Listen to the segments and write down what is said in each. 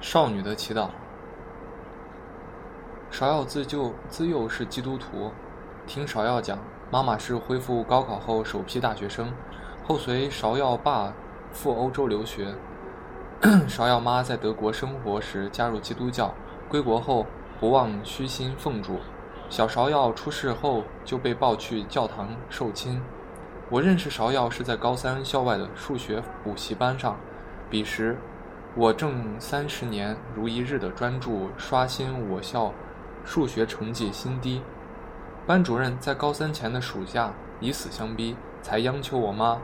少女的祈祷。芍药自救自幼是基督徒，听芍药讲，妈妈是恢复高考后首批大学生，后随芍药爸赴欧洲留学。芍药妈在德国生活时加入基督教，归国后不忘虚心奉主。小芍药出世后就被抱去教堂受亲。我认识芍药是在高三校外的数学补习班上，彼时。我正三十年如一日的专注刷新我校数学成绩新低，班主任在高三前的暑假以死相逼，才央求我妈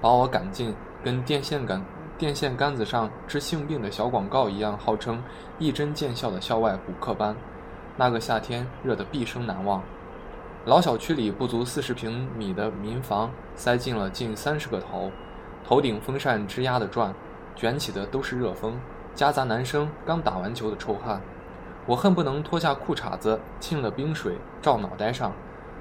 把我赶进跟电线杆电线杆子上治性病的小广告一样，号称一针见效的校外补课班。那个夏天热得毕生难忘，老小区里不足四十平米的民房塞进了近三十个头，头顶风扇吱呀的转。卷起的都是热风，夹杂男生刚打完球的臭汗。我恨不能脱下裤衩子，浸了冰水照脑袋上。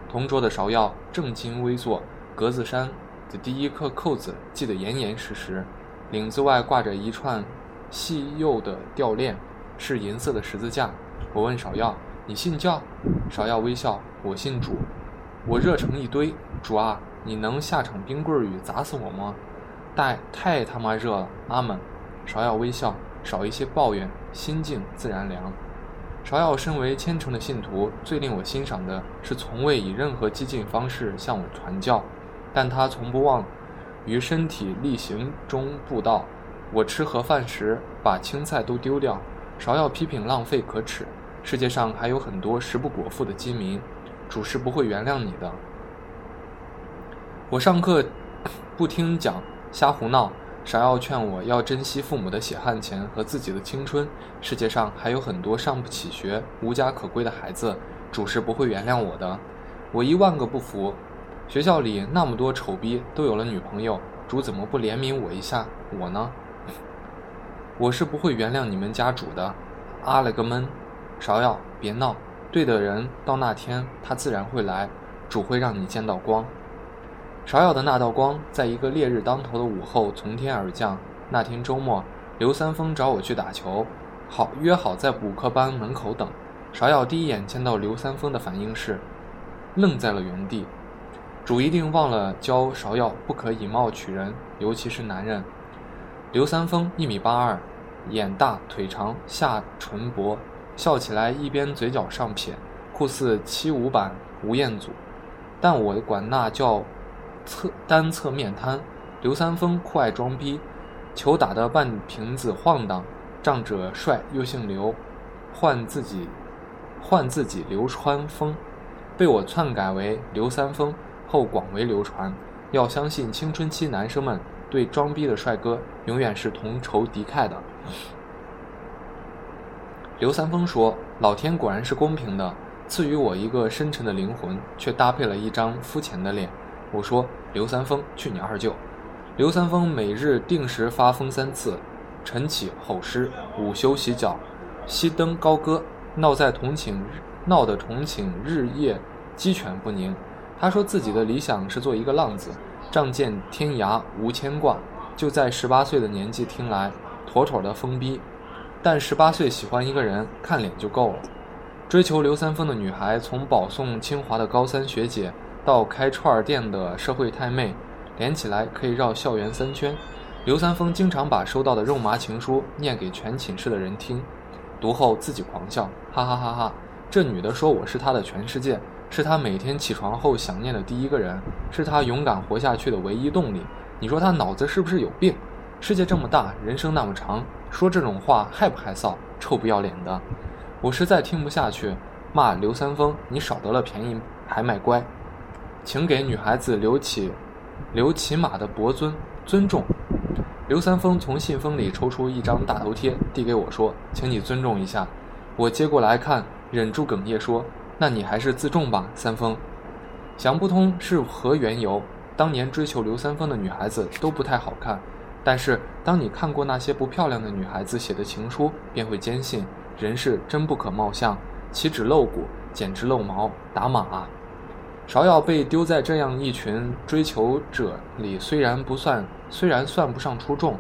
同桌的芍药正襟危坐，格子衫的第一颗扣子系得严严实实，领子外挂着一串细幼的吊链，是银色的十字架。我问芍药：“你信教？”芍药微笑：“我信主。”我热成一堆：“主啊，你能下场冰棍雨砸死我吗？”太太他妈热了，阿门。芍药微笑，少一些抱怨，心境自然凉。芍药身为虔诚的信徒，最令我欣赏的是从未以任何激进方式向我传教，但他从不忘于身体力行中布道。我吃盒饭时把青菜都丢掉，芍药批评浪费可耻。世界上还有很多食不果腹的饥民，主是不会原谅你的。我上课不听讲。瞎胡闹！芍药劝我要珍惜父母的血汗钱和自己的青春。世界上还有很多上不起学、无家可归的孩子，主是不会原谅我的。我一万个不服！学校里那么多丑逼都有了女朋友，主怎么不怜悯我一下？我呢？我是不会原谅你们家主的！阿了个闷！芍药，别闹！对的人到那天他自然会来，主会让你见到光。芍药的那道光，在一个烈日当头的午后从天而降。那天周末，刘三丰找我去打球，好约好在补课班门口等。芍药第一眼见到刘三丰的反应是，愣在了原地。主一定忘了教芍药不可以貌取人，尤其是男人。刘三丰一米八二，眼大腿长，下唇薄，笑起来一边嘴角上撇，酷似七五版吴彦祖，但我管那叫。侧单侧面瘫，刘三丰酷爱装逼，球打得半瓶子晃荡，仗着帅又姓刘，唤自己唤自己刘川峰，被我篡改为刘三丰后广为流传。要相信青春期男生们对装逼的帅哥永远是同仇敌忾的。刘三丰说：“老天果然是公平的，赐予我一个深沉的灵魂，却搭配了一张肤浅的脸。”我说：“刘三丰，去你二舅！”刘三丰每日定时发疯三次，晨起吼诗，午休洗脚，熄灯高歌，闹在同寝，闹得同寝日夜鸡犬不宁。他说自己的理想是做一个浪子，仗剑天涯无牵挂。就在十八岁的年纪听来，妥妥的疯逼。但十八岁喜欢一个人，看脸就够了。追求刘三丰的女孩，从保送清华的高三学姐。到开串店的社会太妹，连起来可以绕校园三圈。刘三丰经常把收到的肉麻情书念给全寝室的人听，读后自己狂笑，哈哈哈哈！这女的说我是她的全世界，是她每天起床后想念的第一个人，是她勇敢活下去的唯一动力。你说她脑子是不是有病？世界这么大，人生那么长，说这种话害不害臊？臭不要脸的！我实在听不下去，骂刘三丰，你少得了便宜还卖乖。请给女孩子留起，留起码的薄尊尊重。刘三丰从信封里抽出一张大头贴，递给我说：“请你尊重一下。”我接过来看，忍住哽咽说：“那你还是自重吧，三丰。”想不通是何缘由，当年追求刘三丰的女孩子都不太好看，但是当你看过那些不漂亮的女孩子写的情书，便会坚信人是真不可貌相，岂止露骨，简直露毛，打码啊！芍药被丢在这样一群追求者里，虽然不算，虽然算不上出众，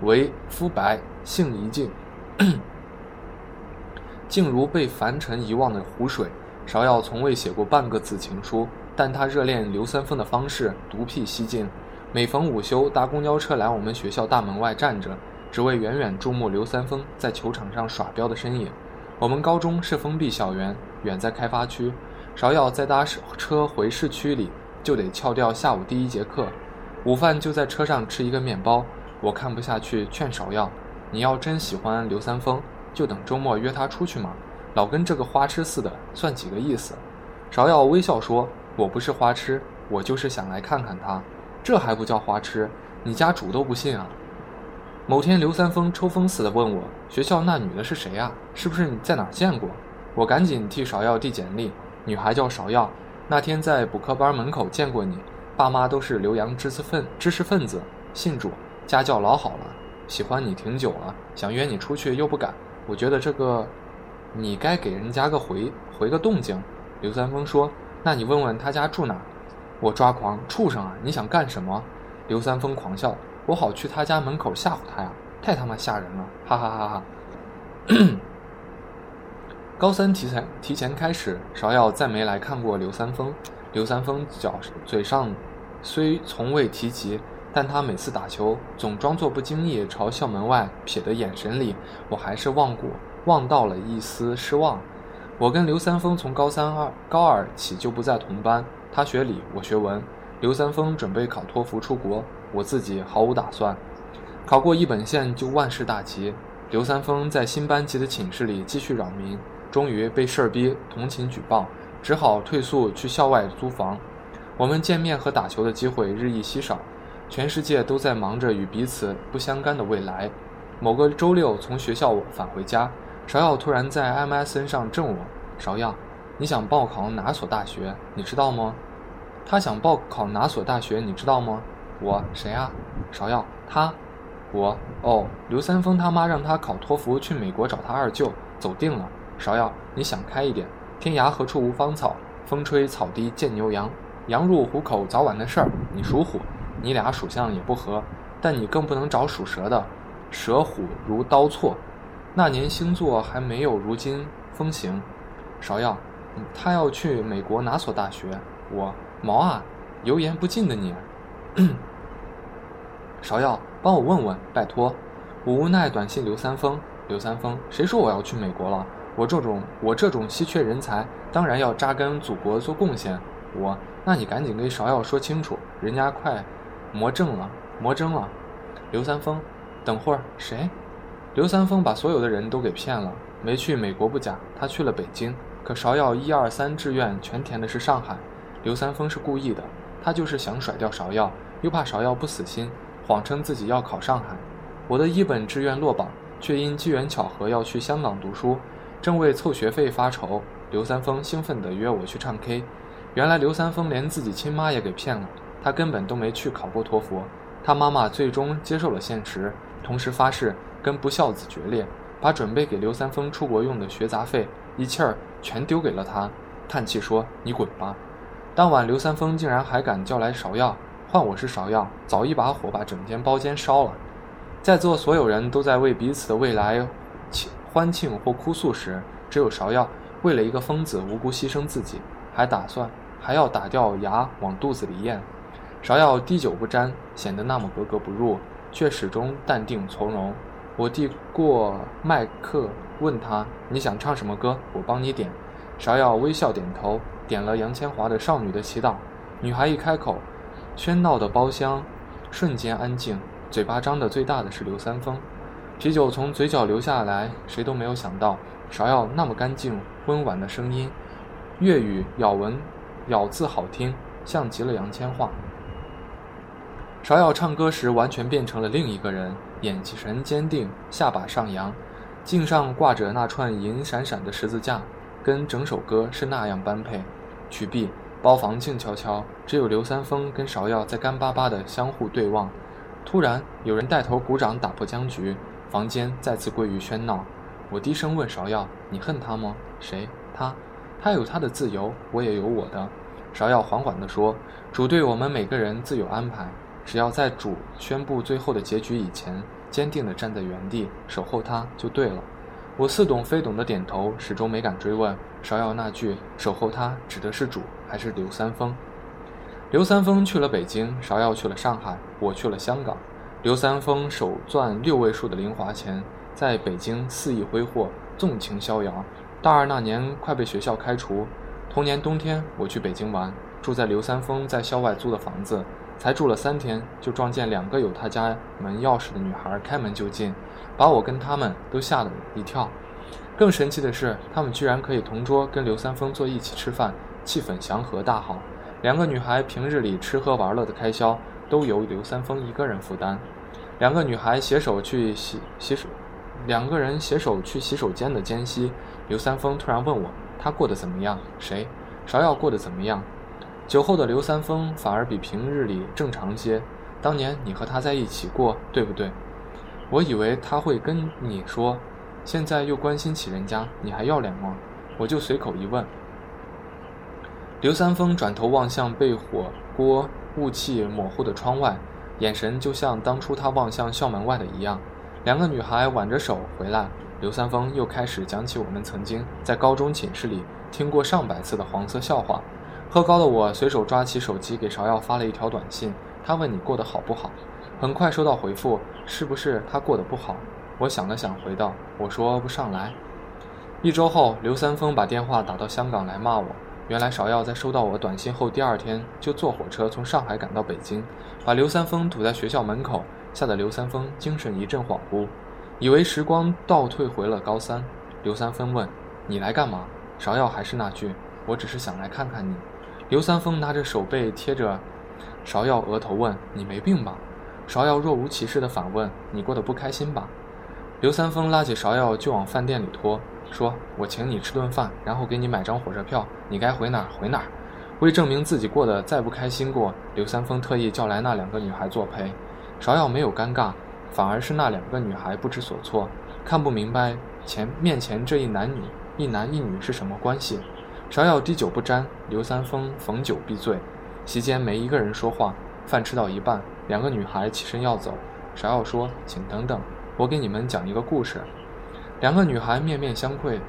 为肤白性一静，静如被凡尘遗忘的湖水。芍药从未写过半个字情书，但他热恋刘三丰的方式独辟蹊径。每逢午休，搭公交车来我们学校大门外站着，只为远远注目刘三丰在球场上耍彪的身影。我们高中是封闭校园，远在开发区。芍药再搭车回市区里，就得翘掉下午第一节课，午饭就在车上吃一个面包。我看不下去，劝芍药：“你要真喜欢刘三丰，就等周末约他出去嘛。”老跟这个花痴似的，算几个意思？芍药微笑说：“我不是花痴，我就是想来看看他。这还不叫花痴？你家主都不信啊！”某天，刘三丰抽风似的问我：“学校那女的是谁呀？是不是你在哪见过？”我赶紧替芍药递简历：“女孩叫芍药，那天在补课班门口见过你，爸妈都是留洋知识分知识分子，信主，家教老好了，喜欢你挺久了，想约你出去又不敢。我觉得这个……”你该给人家个回回个动静，刘三丰说：“那你问问他家住哪？”我抓狂，畜生啊！你想干什么？刘三丰狂笑：“我好去他家门口吓唬他呀！太他妈吓人了！哈哈哈哈！”高三提前提前开始，芍药再没来看过刘三丰。刘三丰脚嘴上虽从未提及，但他每次打球总装作不经意朝校门外瞥的眼神里，我还是望过。望到了一丝失望。我跟刘三丰从高三二高二起就不在同班，他学理，我学文。刘三丰准备考托福出国，我自己毫无打算。考过一本线就万事大吉。刘三丰在新班级的寝室里继续扰民，终于被事儿逼同情举报，只好退宿去校外租房。我们见面和打球的机会日益稀少，全世界都在忙着与彼此不相干的未来。某个周六从学校返回家。芍药突然在 MSN 上正我：“芍药，你想报考哪所大学？你知道吗？”他想报考哪所大学？你知道吗？我谁啊？芍药，他，我哦，刘三丰他妈让他考托福去美国找他二舅，走定了。芍药，你想开一点，天涯何处无芳草，风吹草低见牛羊，羊入虎口早晚的事儿。你属虎，你俩属相也不合，但你更不能找属蛇的，蛇虎如刀错。那年星座还没有如今风行，芍药，他要去美国哪所大学？我毛啊，油盐不进的你。芍药，帮我问问，拜托。我无奈短信刘三丰，刘三丰，谁说我要去美国了？我这种我这种稀缺人才，当然要扎根祖国做贡献。我，那你赶紧跟芍药说清楚，人家快魔怔了，魔怔了。刘三丰，等会儿谁？刘三丰把所有的人都给骗了，没去美国不假，他去了北京。可芍药一二三志愿全填的是上海，刘三丰是故意的，他就是想甩掉芍药，又怕芍药不死心，谎称自己要考上海。我的一本志愿落榜，却因机缘巧合要去香港读书，正为凑学费发愁。刘三丰兴奋地约我去唱 K，原来刘三丰连自己亲妈也给骗了，他根本都没去考过托福。他妈妈最终接受了现实，同时发誓。跟不孝子决裂，把准备给刘三丰出国用的学杂费一气儿全丢给了他，叹气说：“你滚吧。”当晚，刘三丰竟然还敢叫来芍药，换我是芍药，早一把火把整间包间烧了。在座所有人都在为彼此的未来欢庆或哭诉时，只有芍药为了一个疯子无辜牺牲自己，还打算还要打掉牙往肚子里咽。芍药滴酒不沾，显得那么格格不入，却始终淡定从容。我递过麦克，问他：“你想唱什么歌？我帮你点。”芍药微笑点头，点了杨千嬅的《少女的祈祷》。女孩一开口，喧闹的包厢瞬间安静。嘴巴张得最大的是刘三丰，啤酒从嘴角流下来。谁都没有想到，芍药那么干净温婉的声音，粤语咬文咬字好听，像极了杨千嬅。芍药唱歌时完全变成了另一个人，眼神坚定，下巴上扬，颈上挂着那串银闪闪的十字架，跟整首歌是那样般配。曲毕，包房静悄悄，只有刘三丰跟芍药在干巴巴的相互对望。突然，有人带头鼓掌打破僵局，房间再次归于喧闹。我低声问芍药：“你恨他吗？”“谁？他？他有他的自由，我也有我的。”芍药缓缓地说：“主对我们每个人自有安排。”只要在主宣布最后的结局以前，坚定地站在原地守候他就对了。我似懂非懂的点头，始终没敢追问芍药那句“守候他”指的是主还是刘三丰？刘三丰去了北京，芍药去了上海，我去了香港。刘三丰手攥六位数的零花钱，在北京肆意挥霍，纵情逍遥。大二那年，快被学校开除。同年冬天，我去北京玩，住在刘三丰在校外租的房子，才住了三天，就撞见两个有他家门钥匙的女孩开门就进。把我跟他们都吓了一跳，更神奇的是，他们居然可以同桌跟刘三丰坐一起吃饭，气氛祥和大好。两个女孩平日里吃喝玩乐的开销都由刘三丰一个人负担。两个女孩携手去洗洗手，两个人携手去洗手间的间隙，刘三丰突然问我：“他过得怎么样？谁？芍药过得怎么样？”酒后的刘三丰反而比平日里正常些。当年你和他在一起过，对不对？我以为他会跟你说，现在又关心起人家，你还要脸吗？我就随口一问。刘三丰转头望向被火锅雾气模糊的窗外，眼神就像当初他望向校门外的一样。两个女孩挽着手回来，刘三丰又开始讲起我们曾经在高中寝室里听过上百次的黄色笑话。喝高的我随手抓起手机给芍药发了一条短信，他问你过得好不好。很快收到回复，是不是他过得不好？我想了想，回道：“我说不上来。”一周后，刘三丰把电话打到香港来骂我。原来芍药在收到我短信后，第二天就坐火车从上海赶到北京，把刘三丰堵在学校门口，吓得刘三丰精神一阵恍惚，以为时光倒退回了高三。刘三丰问：“你来干嘛？”芍药还是那句：“我只是想来看看你。”刘三丰拿着手背贴着芍药额头问：“你没病吧？”芍药若无其事地反问：“你过得不开心吧？”刘三丰拉起芍药就往饭店里拖，说：“我请你吃顿饭，然后给你买张火车票，你该回哪儿回哪儿。”为证明自己过得再不开心过，刘三丰特意叫来那两个女孩作陪。芍药没有尴尬，反而是那两个女孩不知所措，看不明白前面前这一男女一男一女是什么关系。芍药滴酒不沾，刘三丰逢酒必醉。席间没一个人说话，饭吃到一半。两个女孩起身要走，芍药说：“请等等，我给你们讲一个故事。”两个女孩面面相窥。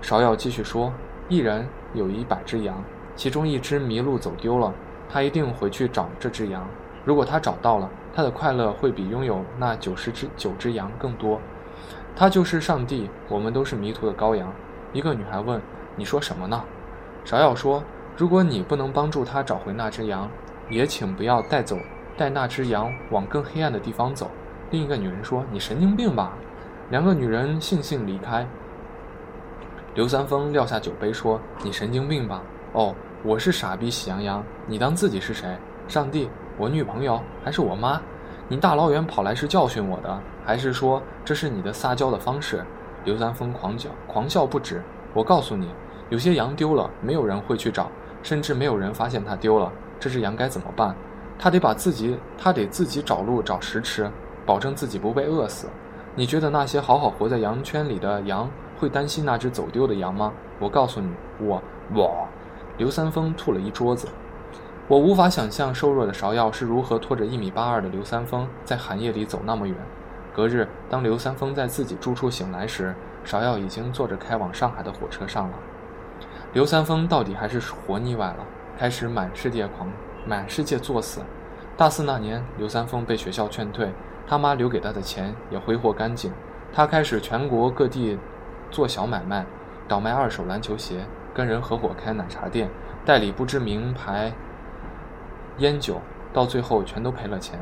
芍药继续说：“一人有一百只羊，其中一只迷路走丢了，他一定回去找这只羊。如果他找到了，他的快乐会比拥有那九十只九只羊更多。他就是上帝，我们都是迷途的羔羊。”一个女孩问：“你说什么呢？”芍药说：“如果你不能帮助他找回那只羊，也请不要带走。”带那只羊往更黑暗的地方走。另一个女人说：“你神经病吧！”两个女人悻悻离开。刘三丰撂下酒杯说：“你神经病吧？哦，我是傻逼喜羊羊，你当自己是谁？上帝？我女朋友？还是我妈？你大老远跑来是教训我的，还是说这是你的撒娇的方式？”刘三丰狂叫，狂笑不止。我告诉你，有些羊丢了，没有人会去找，甚至没有人发现它丢了。这只羊该怎么办？他得把自己，他得自己找路找食吃，保证自己不被饿死。你觉得那些好好活在羊圈里的羊会担心那只走丢的羊吗？我告诉你，我我，刘三丰吐了一桌子。我无法想象瘦弱的芍药是如何拖着一米八二的刘三丰在寒夜里走那么远。隔日，当刘三丰在自己住处醒来时，芍药已经坐着开往上海的火车上了。刘三丰到底还是活腻歪了，开始满世界狂。满世界作死。大四那年，刘三丰被学校劝退，他妈留给他的钱也挥霍干净。他开始全国各地做小买卖，倒卖二手篮球鞋，跟人合伙开奶茶店，代理不知名牌烟酒，到最后全都赔了钱。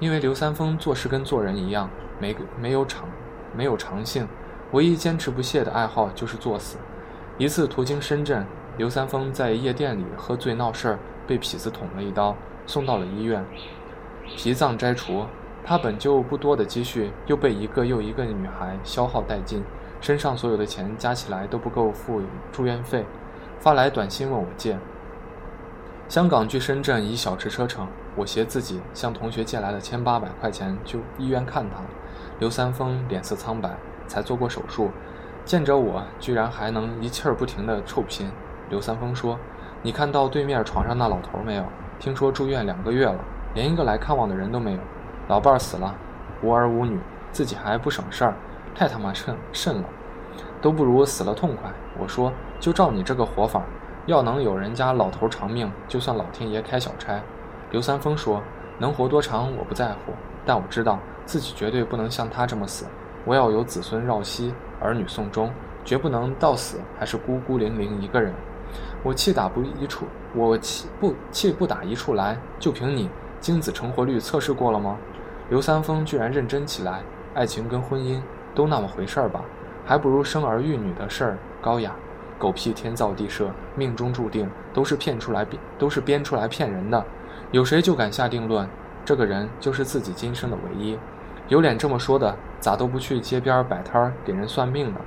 因为刘三丰做事跟做人一样，没没有长没有长性，唯一坚持不懈的爱好就是作死。一次途经深圳，刘三丰在夜店里喝醉闹事儿。被痞子捅了一刀，送到了医院，脾脏摘除。他本就不多的积蓄，又被一个又一个女孩消耗殆尽，身上所有的钱加起来都不够付住院费，发来短信问我借。香港距深圳以小时车程，我携自己向同学借来了千八百块钱去医院看他。刘三丰脸色苍白，才做过手术，见着我居然还能一气儿不停地臭拼。刘三丰说。你看到对面床上那老头没有？听说住院两个月了，连一个来看望的人都没有。老伴儿死了，无儿无女，自己还不省事儿，太他妈甚甚了，都不如死了痛快。我说，就照你这个活法，要能有人家老头长命，就算老天爷开小差。刘三丰说，能活多长我不在乎，但我知道自己绝对不能像他这么死。我要有子孙绕膝，儿女送终，绝不能到死还是孤孤零零一个人。我气打不一处，我气不气不打一处来，就凭你精子成活率测试过了吗？刘三丰居然认真起来，爱情跟婚姻都那么回事儿吧？还不如生儿育女的事儿高雅。狗屁天造地设，命中注定，都是骗出来编，都是编出来骗人的。有谁就敢下定论？这个人就是自己今生的唯一。有脸这么说的，咋都不去街边摆摊儿给人算命呢？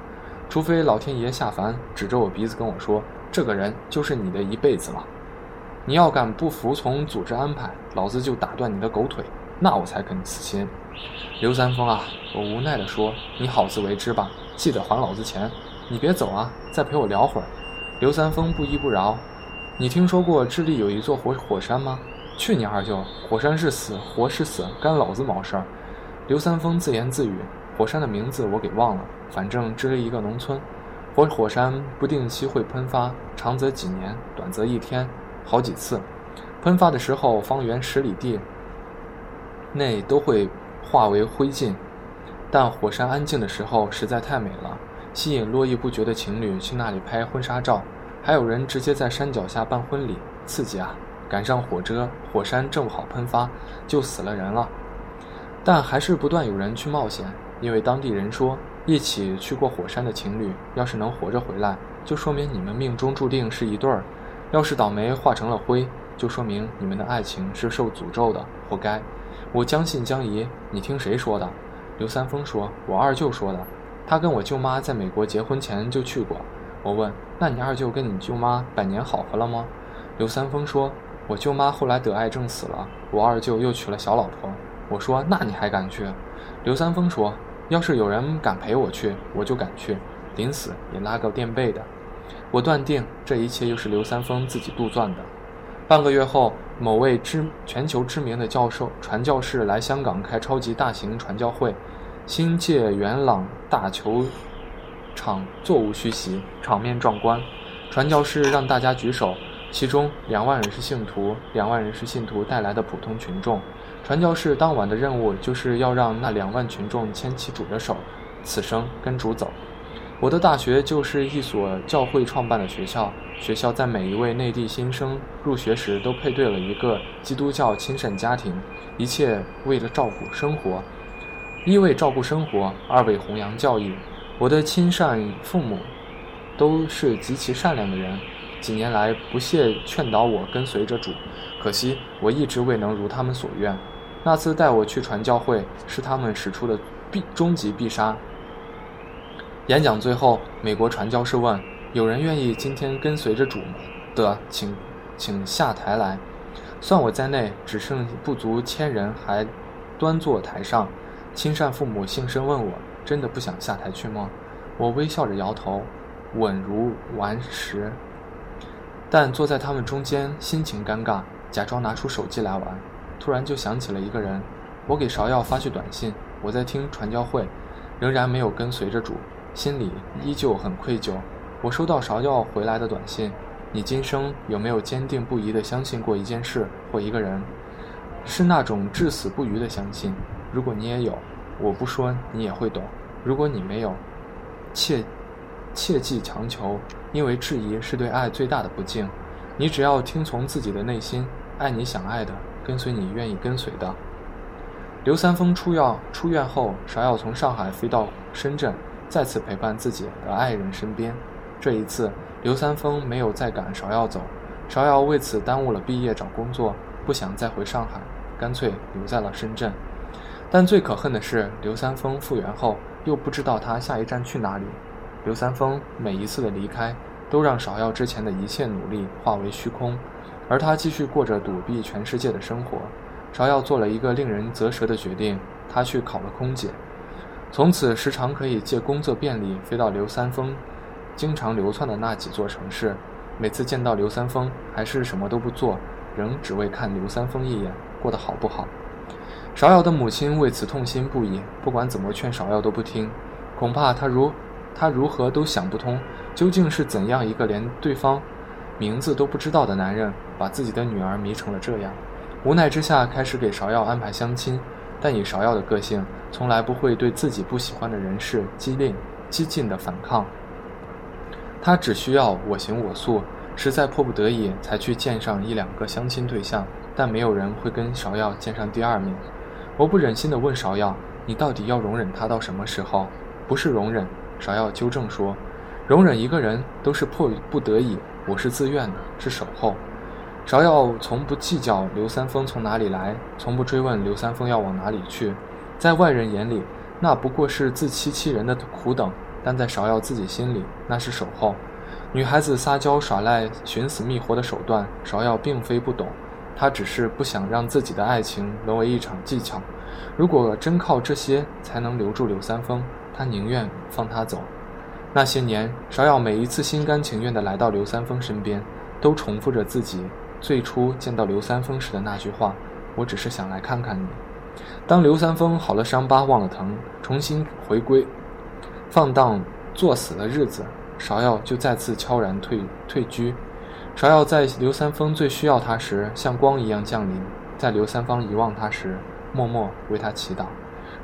除非老天爷下凡，指着我鼻子跟我说。这个人就是你的一辈子了，你要敢不服从组织安排，老子就打断你的狗腿，那我才肯死心。刘三丰啊，我无奈地说：“你好自为之吧，记得还老子钱。你别走啊，再陪我聊会儿。”刘三丰不依不饶：“你听说过智利有一座活火山吗？去你二舅，火山是死，活是死，干老子毛事儿。”刘三丰自言自语：“火山的名字我给忘了，反正智利一个农村。”活火山不定期会喷发，长则几年，短则一天，好几次。喷发的时候，方圆十里地内都会化为灰烬。但火山安静的时候实在太美了，吸引络绎不绝的情侣去那里拍婚纱照，还有人直接在山脚下办婚礼，刺激啊！赶上火遮，火山正好喷发，就死了人了。但还是不断有人去冒险，因为当地人说。一起去过火山的情侣，要是能活着回来，就说明你们命中注定是一对儿；要是倒霉化成了灰，就说明你们的爱情是受诅咒的，活该。我将信将疑，你听谁说的？刘三丰说：“我二舅说的。他跟我舅妈在美国结婚前就去过。”我问：“那你二舅跟你舅妈百年好合了吗？”刘三丰说：“我舅妈后来得癌症死了，我二舅又娶了小老婆。”我说：“那你还敢去？”刘三丰说。要是有人敢陪我去，我就敢去，临死也拉个垫背的。我断定这一切又是刘三丰自己杜撰的。半个月后，某位知全球知名的教授传教士来香港开超级大型传教会，新界元朗大球场座无虚席，场面壮观。传教士让大家举手，其中两万人是信徒，两万人是信徒带来的普通群众。传教士当晚的任务就是要让那两万群众牵起主的手，此生跟主走。我的大学就是一所教会创办的学校，学校在每一位内地新生入学时都配对了一个基督教亲善家庭，一切为了照顾生活，一为照顾生活，二为弘扬教义。我的亲善父母都是极其善良的人，几年来不懈劝导我跟随着主，可惜我一直未能如他们所愿。那次带我去传教会是他们使出的必终极必杀。演讲最后，美国传教士问：“有人愿意今天跟随着主吗？”的，请，请下台来。算我在内，只剩不足千人还端坐台上。亲善父母姓声问我：“真的不想下台去吗？”我微笑着摇头，稳如顽石。但坐在他们中间，心情尴尬，假装拿出手机来玩。突然就想起了一个人，我给芍药发去短信，我在听传教会，仍然没有跟随着主，心里依旧很愧疚。我收到芍药回来的短信，你今生有没有坚定不移地相信过一件事或一个人？是那种至死不渝的相信。如果你也有，我不说你也会懂。如果你没有，切，切忌强求，因为质疑是对爱最大的不敬。你只要听从自己的内心，爱你想爱的。跟随你愿意跟随的。刘三丰出药出院后，芍药从上海飞到深圳，再次陪伴自己的爱人身边。这一次，刘三丰没有再赶芍药走，芍药为此耽误了毕业找工作，不想再回上海，干脆留在了深圳。但最可恨的是，刘三丰复原后又不知道他下一站去哪里。刘三丰每一次的离开，都让芍药之前的一切努力化为虚空。而他继续过着躲避全世界的生活。芍药做了一个令人啧舌的决定，他去考了空姐，从此时常可以借工作便利飞到刘三丰经常流窜的那几座城市。每次见到刘三丰，还是什么都不做，仍只为看刘三丰一眼过得好不好。芍药的母亲为此痛心不已，不管怎么劝芍药都不听。恐怕他如他如何都想不通，究竟是怎样一个连对方名字都不知道的男人，把自己的女儿迷成了这样。无奈之下，开始给芍药安排相亲，但以芍药的个性，从来不会对自己不喜欢的人事激烈激进的反抗。他只需要我行我素，实在迫不得已才去见上一两个相亲对象，但没有人会跟芍药见上第二面。我不忍心地问芍药：“你到底要容忍他到什么时候？”“不是容忍。”芍药纠正说，“容忍一个人都是迫不得已，我是自愿的，是守候。”芍药从不计较刘三丰从哪里来，从不追问刘三丰要往哪里去。在外人眼里，那不过是自欺欺人的苦等；但在芍药自己心里，那是守候。女孩子撒娇耍赖、寻死觅活的手段，芍药并非不懂。她只是不想让自己的爱情沦为一场技巧。如果真靠这些才能留住刘三丰，她宁愿放他走。那些年，芍药每一次心甘情愿地来到刘三丰身边，都重复着自己最初见到刘三丰时的那句话：“我只是想来看看你。”当刘三丰好了伤疤忘了疼，重新回归放荡作死的日子，芍药就再次悄然退退居。芍药在刘三丰最需要他时，像光一样降临；在刘三丰遗忘他时，默默为他祈祷。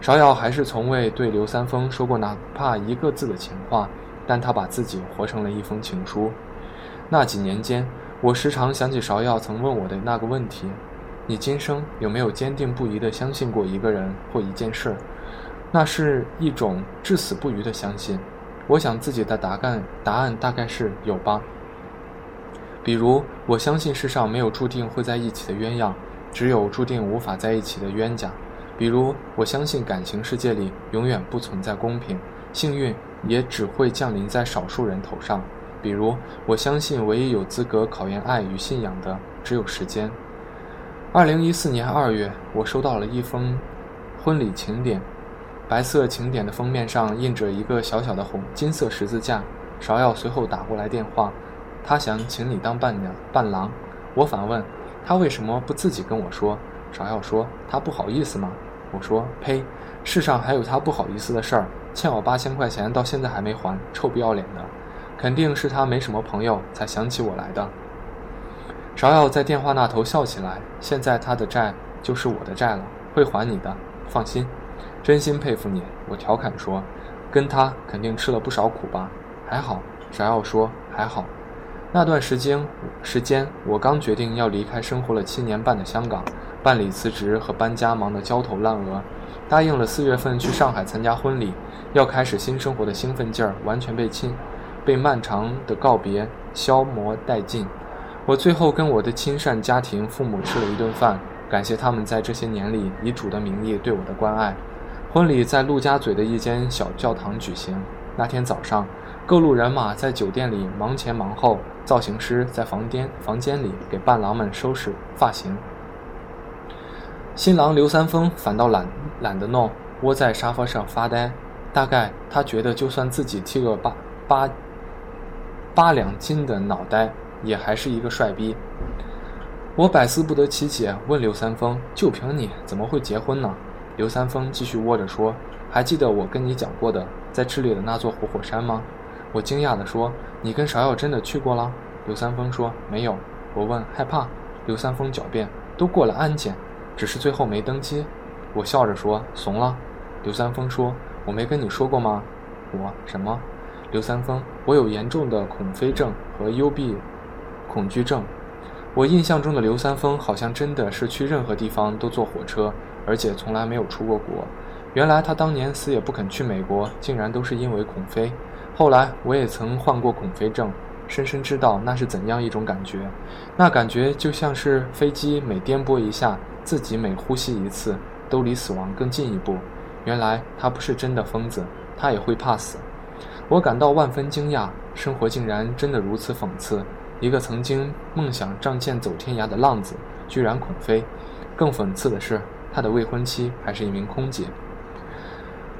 芍药还是从未对刘三丰说过哪怕一个字的情话，但他把自己活成了一封情书。那几年间，我时常想起芍药曾问我的那个问题：你今生有没有坚定不移地相信过一个人或一件事儿？那是一种至死不渝的相信。我想自己的答案答案大概是有吧。比如，我相信世上没有注定会在一起的鸳鸯，只有注定无法在一起的冤家。比如，我相信感情世界里永远不存在公平，幸运也只会降临在少数人头上。比如，我相信唯一有资格考验爱与信仰的只有时间。二零一四年二月，我收到了一封婚礼请典，白色请典的封面上印着一个小小的红金色十字架。芍药随后打过来电话。他想请你当伴娘、伴郎，我反问，他为什么不自己跟我说？芍药说，他不好意思吗？我说，呸，世上还有他不好意思的事儿，欠我八千块钱到现在还没还，臭不要脸的，肯定是他没什么朋友才想起我来的。芍药在电话那头笑起来，现在他的债就是我的债了，会还你的，放心，真心佩服你。我调侃说，跟他肯定吃了不少苦吧？还好，芍药说，还好。那段时间，时间我刚决定要离开生活了七年半的香港，办理辞职和搬家忙得焦头烂额，答应了四月份去上海参加婚礼，要开始新生活的兴奋劲儿完全被亲，被漫长的告别消磨殆尽。我最后跟我的亲善家庭父母吃了一顿饭，感谢他们在这些年里以主的名义对我的关爱。婚礼在陆家嘴的一间小教堂举行。那天早上。各路人马在酒店里忙前忙后，造型师在房间房间里给伴郎们收拾发型。新郎刘三丰反倒懒懒得弄，窝在沙发上发呆。大概他觉得，就算自己剃个八八八两金的脑袋，也还是一个帅逼。我百思不得其解，问刘三丰：“就凭你，怎么会结婚呢？”刘三丰继续窝着说：“还记得我跟你讲过的，在智利的那座活火山吗？”我惊讶地说：“你跟芍药真的去过了？”刘三丰说：“没有。”我问：“害怕？”刘三丰狡辩：“都过了安检，只是最后没登机。”我笑着说：“怂了。”刘三丰说：“我没跟你说过吗？”我什么？刘三丰：“我有严重的恐飞症和幽闭恐惧症。”我印象中的刘三丰好像真的是去任何地方都坐火车，而且从来没有出过国。原来他当年死也不肯去美国，竟然都是因为恐飞。后来我也曾患过恐飞症，深深知道那是怎样一种感觉。那感觉就像是飞机每颠簸一下，自己每呼吸一次，都离死亡更近一步。原来他不是真的疯子，他也会怕死。我感到万分惊讶，生活竟然真的如此讽刺。一个曾经梦想仗剑走天涯的浪子，居然恐飞。更讽刺的是，他的未婚妻还是一名空姐。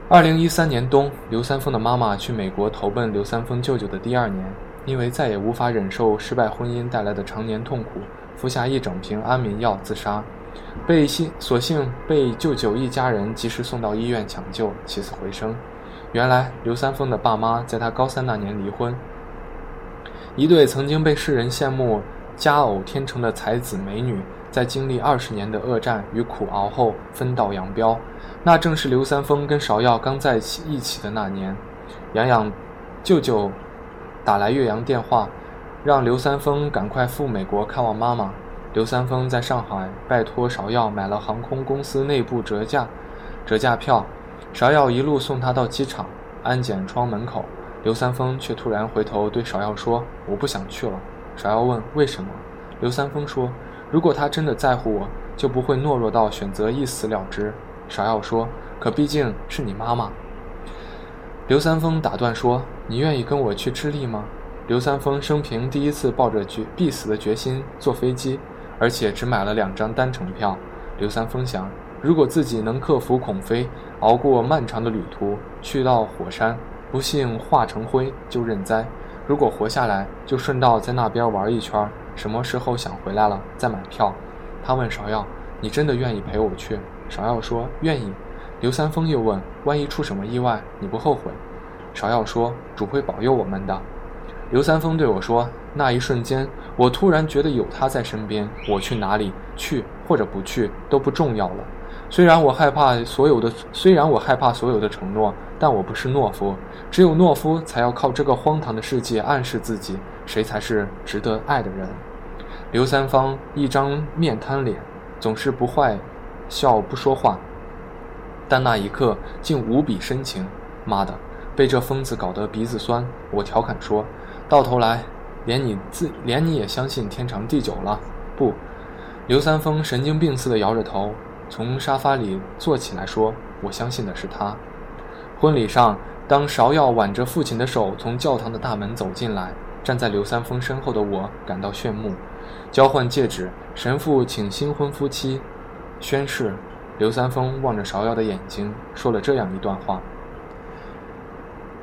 二零一三年冬，刘三丰的妈妈去美国投奔刘三丰舅舅的第二年，因为再也无法忍受失败婚姻带来的常年痛苦，服下一整瓶安眠药自杀。被幸所幸被舅舅一家人及时送到医院抢救，起死回生。原来刘三丰的爸妈在他高三那年离婚，一对曾经被世人羡慕佳偶天成的才子美女，在经历二十年的恶战与苦熬后分道扬镳。那正是刘三丰跟芍药刚在一起一起的那年。杨洋舅舅打来岳阳电话，让刘三丰赶快赴美国看望妈妈。刘三丰在上海拜托芍药买了航空公司内部折价折价票。芍药一路送他到机场安检窗门口，刘三丰却突然回头对芍药说：“我不想去了。”芍药问：“为什么？”刘三丰说：“如果他真的在乎我，就不会懦弱到选择一死了之。”芍药说：“可毕竟是你妈妈。”刘三丰打断说：“你愿意跟我去智利吗？”刘三丰生平第一次抱着决必死的决心坐飞机，而且只买了两张单程票。刘三丰想。如果自己能克服恐飞，熬过漫长的旅途，去到火山，不幸化成灰就认栽；如果活下来，就顺道在那边玩一圈，什么时候想回来了再买票。他问芍药：“你真的愿意陪我去？”芍药说：“愿意。”刘三丰又问：“万一出什么意外，你不后悔？”芍药说：“主会保佑我们的。”刘三丰对我说：“那一瞬间，我突然觉得有他在身边，我去哪里，去或者不去都不重要了。”虽然我害怕所有的，虽然我害怕所有的承诺，但我不是懦夫。只有懦夫才要靠这个荒唐的世界暗示自己，谁才是值得爱的人。刘三方一张面瘫脸，总是不坏笑不说话，但那一刻竟无比深情。妈的，被这疯子搞得鼻子酸。我调侃说：“到头来，连你自连你也相信天长地久了？”不，刘三丰神经病似的摇着头。从沙发里坐起来说：“我相信的是他。”婚礼上，当芍药挽着父亲的手从教堂的大门走进来，站在刘三丰身后的我感到炫目。交换戒指，神父请新婚夫妻宣誓。刘三丰望着芍药的眼睛，说了这样一段话：“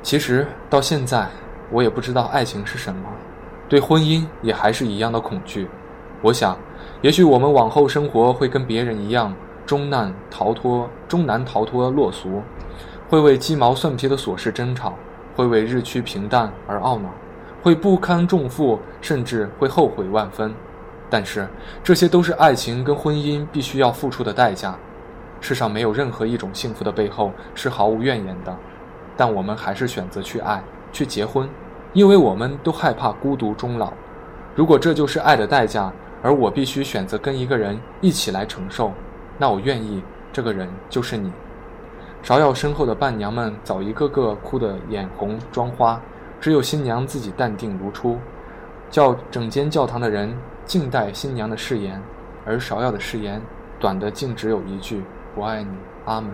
其实到现在，我也不知道爱情是什么，对婚姻也还是一样的恐惧。我想，也许我们往后生活会跟别人一样。”终难逃脱，终难逃脱落俗，会为鸡毛蒜皮的琐事争吵，会为日趋平淡而懊恼，会不堪重负，甚至会后悔万分。但是，这些都是爱情跟婚姻必须要付出的代价。世上没有任何一种幸福的背后是毫无怨言的，但我们还是选择去爱，去结婚，因为我们都害怕孤独终老。如果这就是爱的代价，而我必须选择跟一个人一起来承受。那我愿意，这个人就是你。芍药身后的伴娘们早一个个哭得眼红妆花，只有新娘自己淡定如初。教整间教堂的人静待新娘的誓言，而芍药的誓言短的竟只有一句：“我爱你，阿门。”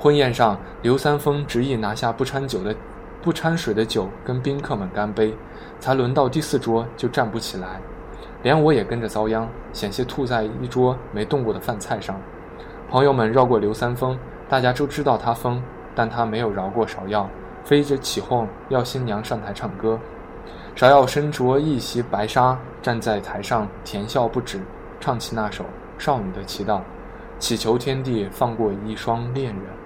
婚宴上，刘三丰执意拿下不掺酒的、不掺水的酒，跟宾客们干杯。才轮到第四桌，就站不起来。连我也跟着遭殃，险些吐在一桌没动过的饭菜上。朋友们绕过刘三丰，大家都知道他疯，但他没有饶过芍药，飞着起哄要新娘上台唱歌。芍药身着一袭白纱，站在台上甜笑不止，唱起那首少女的祈祷，祈求天地放过一双恋人。